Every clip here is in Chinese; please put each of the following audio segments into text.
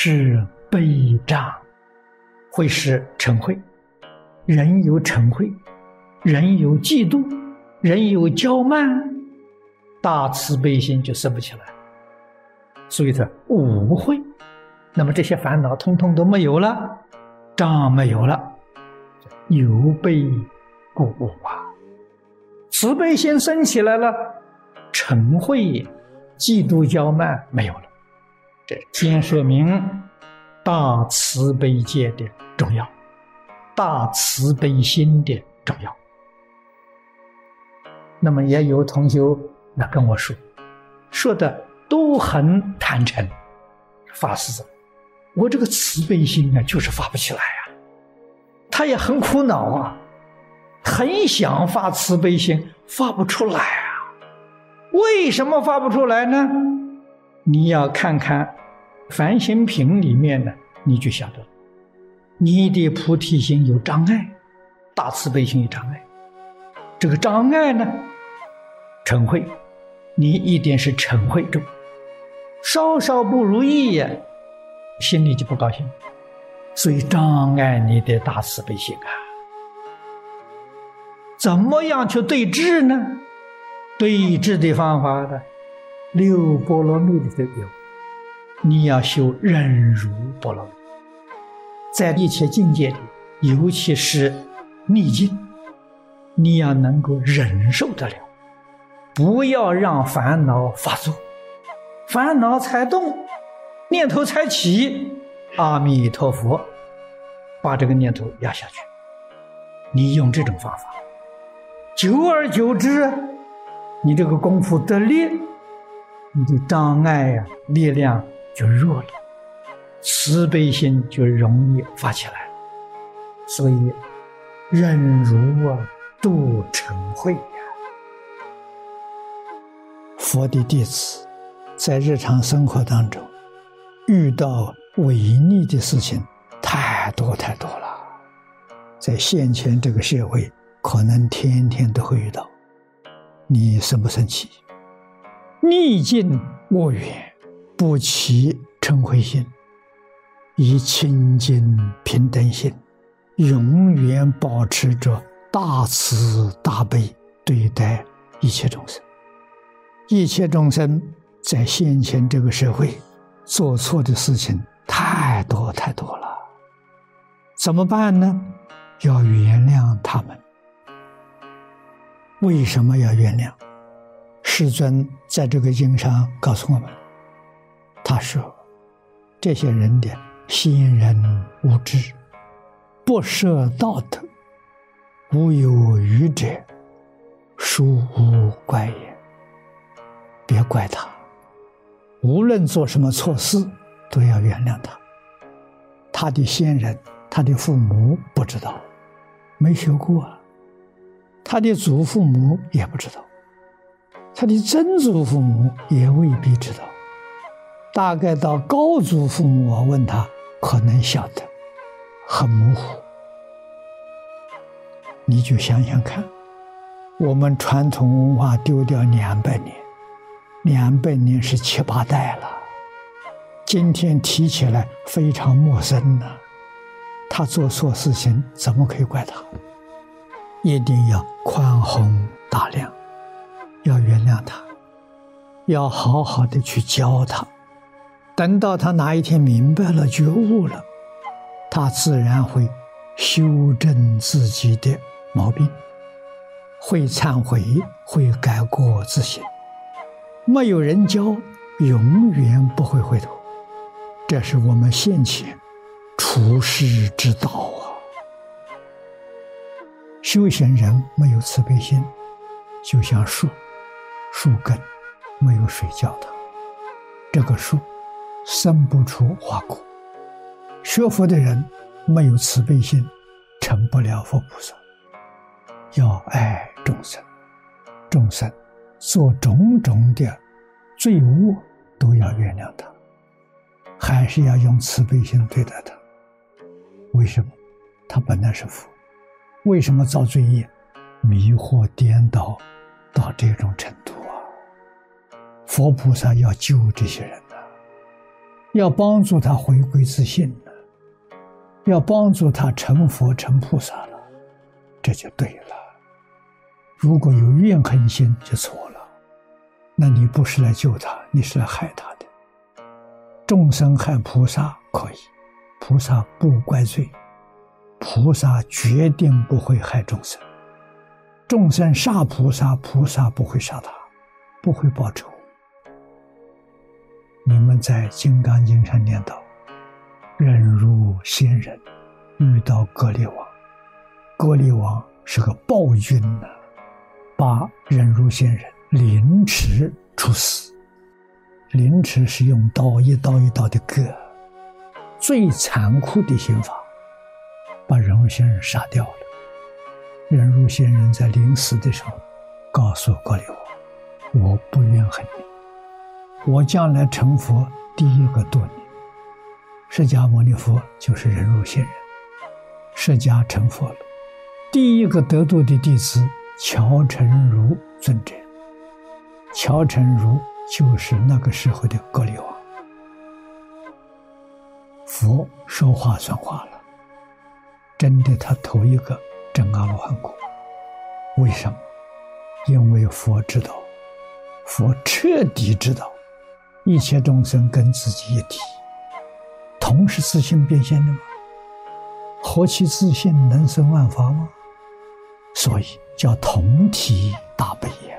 是悲障，会使嗔恚。人有嗔恚，人有嫉妒，人有骄慢，大慈悲心就生不起来。所以说无慧，那么这些烦恼通通都没有了，障没有了，有悲故无啊。慈悲心升起来了，嗔恚、嫉妒、骄慢没有了。这先说明大慈悲界的重要，大慈悲心的重要。那么也有同学来跟我说，说的都很坦诚，法师，我这个慈悲心啊，就是发不起来呀。他也很苦恼啊，很想发慈悲心，发不出来啊。为什么发不出来呢？你要看看。凡心品里面呢，你就晓得，你的菩提心有障碍，大慈悲心有障碍。这个障碍呢，嗔恚，你一定是嗔恚重，稍稍不如意呀，心里就不高兴，所以障碍你的大慈悲心啊。怎么样去对治呢？对治的方法呢，六波罗蜜里头有。你要修忍辱波罗蜜，在一切境界里，尤其是逆境，你要能够忍受得了，不要让烦恼发作，烦恼才动，念头才起，阿弥陀佛，把这个念头压下去。你用这种方法，久而久之，你这个功夫得力，你的障碍呀，力量。就弱了，慈悲心就容易发起来，所以忍辱啊，度成慧呀。佛的弟子在日常生活当中遇到违逆的事情太多太多了，在现前这个社会，可能天天都会遇到。你生不生气？逆境恶缘。不起嗔恚心，以清净平等心，永远保持着大慈大悲对待一切众生。一切众生在现前这个社会做错的事情太多太多了，怎么办呢？要原谅他们。为什么要原谅？世尊在这个经上告诉我们。他说：“这些人的心人无知，不设道德，无有愚者，殊无怪也。别怪他，无论做什么错事，都要原谅他。他的先人，他的父母不知道，没学过；他的祖父母也不知道，他的曾祖父母也未必知道。”大概到高祖父母，我问他，可能晓得，很模糊。你就想想看，我们传统文化丢掉两百年，两百年是七八代了，今天提起来非常陌生呢。他做错事情，怎么可以怪他？一定要宽宏大量，要原谅他，要好好的去教他。等到他哪一天明白了、觉悟了，他自然会修正自己的毛病，会忏悔，会改过自新。没有人教，永远不会回头。这是我们现前处世之道啊！修行人没有慈悲心，就像树，树根没有水浇它，这个树。生不出花果。学佛的人没有慈悲心，成不了佛菩萨。要爱众生，众生做种种的罪恶，都要原谅他，还是要用慈悲心对待他。为什么？他本来是佛，为什么造罪业，迷惑颠倒到这种程度？佛菩萨要救这些人的。要帮助他回归自信的，要帮助他成佛成菩萨了，这就对了。如果有怨恨心，就错了。那你不是来救他，你是来害他的。众生害菩萨可以，菩萨不怪罪，菩萨决定不会害众生。众生杀菩萨，菩萨不会杀他，不会报仇。你们在《金刚经》上念到：“忍辱仙人遇到割裂王，割裂王是个暴君呐，把忍辱仙人凌迟处死。凌迟是用刀一刀一刀的割，最残酷的刑罚，把忍辱仙人杀掉了。忍辱仙人在临死的时候告诉割裂王：“我不怨恨你。”我将来成佛，第一个度你。释迦牟尼佛就是人如仙人，释迦成佛了，第一个得度的弟子乔成如尊者。乔成如就是那个时候的格利王。佛说话算话了，真的他头一个证阿罗汉果。为什么？因为佛知道，佛彻底知道。一切众生跟自己一体，同是自性变现的吗？何其自信能生万法吗？所以叫同体大悲眼。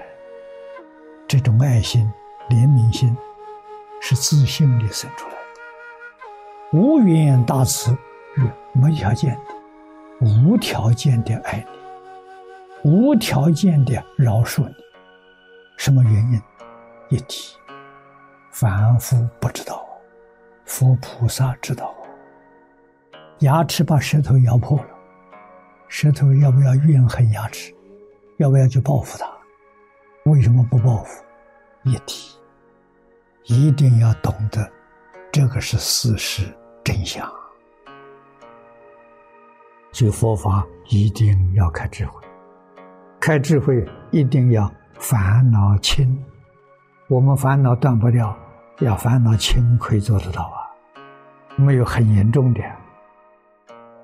这种爱心、怜悯心是自信里生出来的。无缘大慈是没条件的，无条件的爱你，无条件的饶恕你。什么原因？一体。凡夫不知道，佛菩萨知道。牙齿把舌头咬破了，舌头要不要怨恨牙齿？要不要去报复他？为什么不报复？一体，一定要懂得，这个是事实真相。学佛法一定要开智慧，开智慧一定要烦恼轻。我们烦恼断不掉，要烦恼轻可以做得到啊。没有很严重的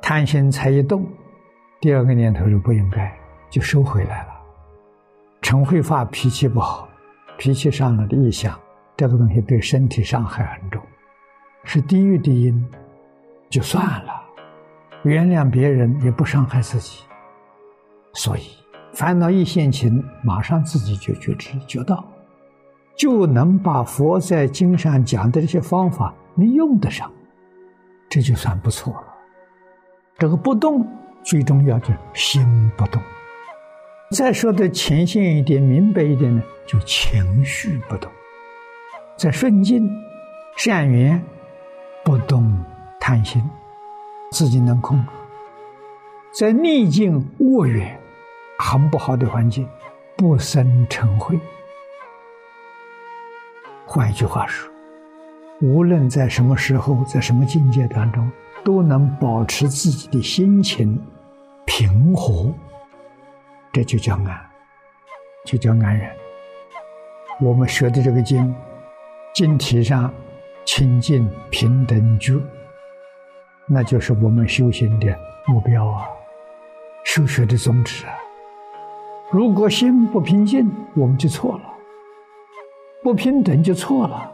贪心才一动，第二个念头就不应该，就收回来了。陈慧发脾气不好，脾气上了的一想，这个东西对身体伤害很重，是地狱的因，就算了，原谅别人也不伤害自己。所以烦恼一现前，马上自己就觉知觉到。就能把佛在经上讲的这些方法你用得上，这就算不错了。这个不动最重要就是心不动。再说的浅显一点、明白一点呢，就情绪不动。在顺境、善缘不动贪心，自己能控制；在逆境、恶缘很不好的环境，不生嗔恚。换一句话说，无论在什么时候，在什么境界当中，都能保持自己的心情平和，这就叫安，就叫安然。我们学的这个经，经题上清净平等觉，那就是我们修行的目标啊，修学的宗旨啊。如果心不平静，我们就错了。不平等就错了，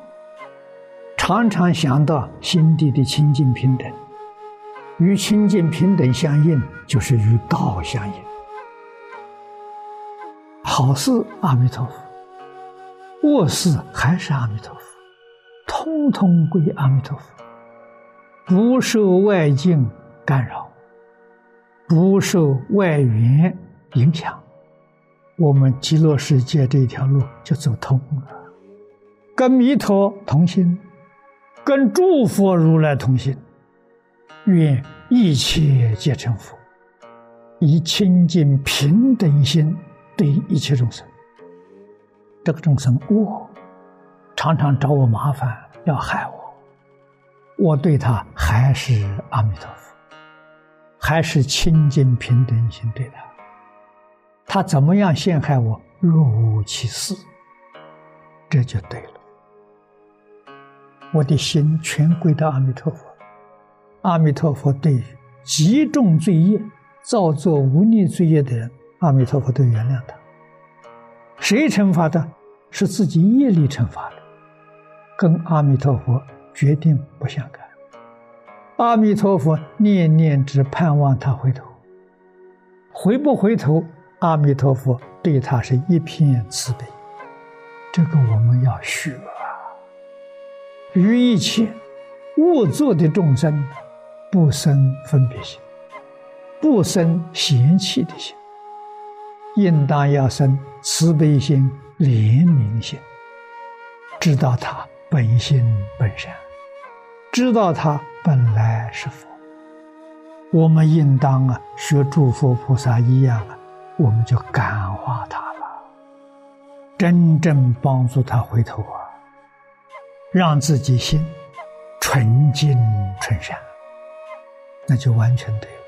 常常想到心地的清净平等，与清净平等相应，就是与道相应。好事阿弥陀佛，恶事还是阿弥陀佛，通通归阿弥陀佛，不受外境干扰，不受外缘影响，我们极乐世界这条路就走通了。跟弥陀同心，跟诸佛如来同心，愿一切皆成佛，以清净平等心对一切众生。这个众生恶，常常找我麻烦，要害我，我对他还是阿弥陀佛，还是清净平等心对他。他怎么样陷害我，若无其事，这就对了。我的心全归到阿弥陀佛。阿弥陀佛对于极重罪业、造作无力罪业的人，阿弥陀佛都原谅他。谁惩罚的？是自己业力惩罚的，跟阿弥陀佛决定不相干。阿弥陀佛念念只盼望他回头，回不回头？阿弥陀佛对他是一片慈悲。这个我们要学！于一切恶作的众生，不生分别心，不生嫌弃的心，应当要生慈悲心、怜悯心，知道他本心本善，知道他本来是佛。我们应当啊，学诸佛菩萨一样啊，我们就感化他了。真正帮助他回头啊，让自己心纯净纯善，那就完全对了。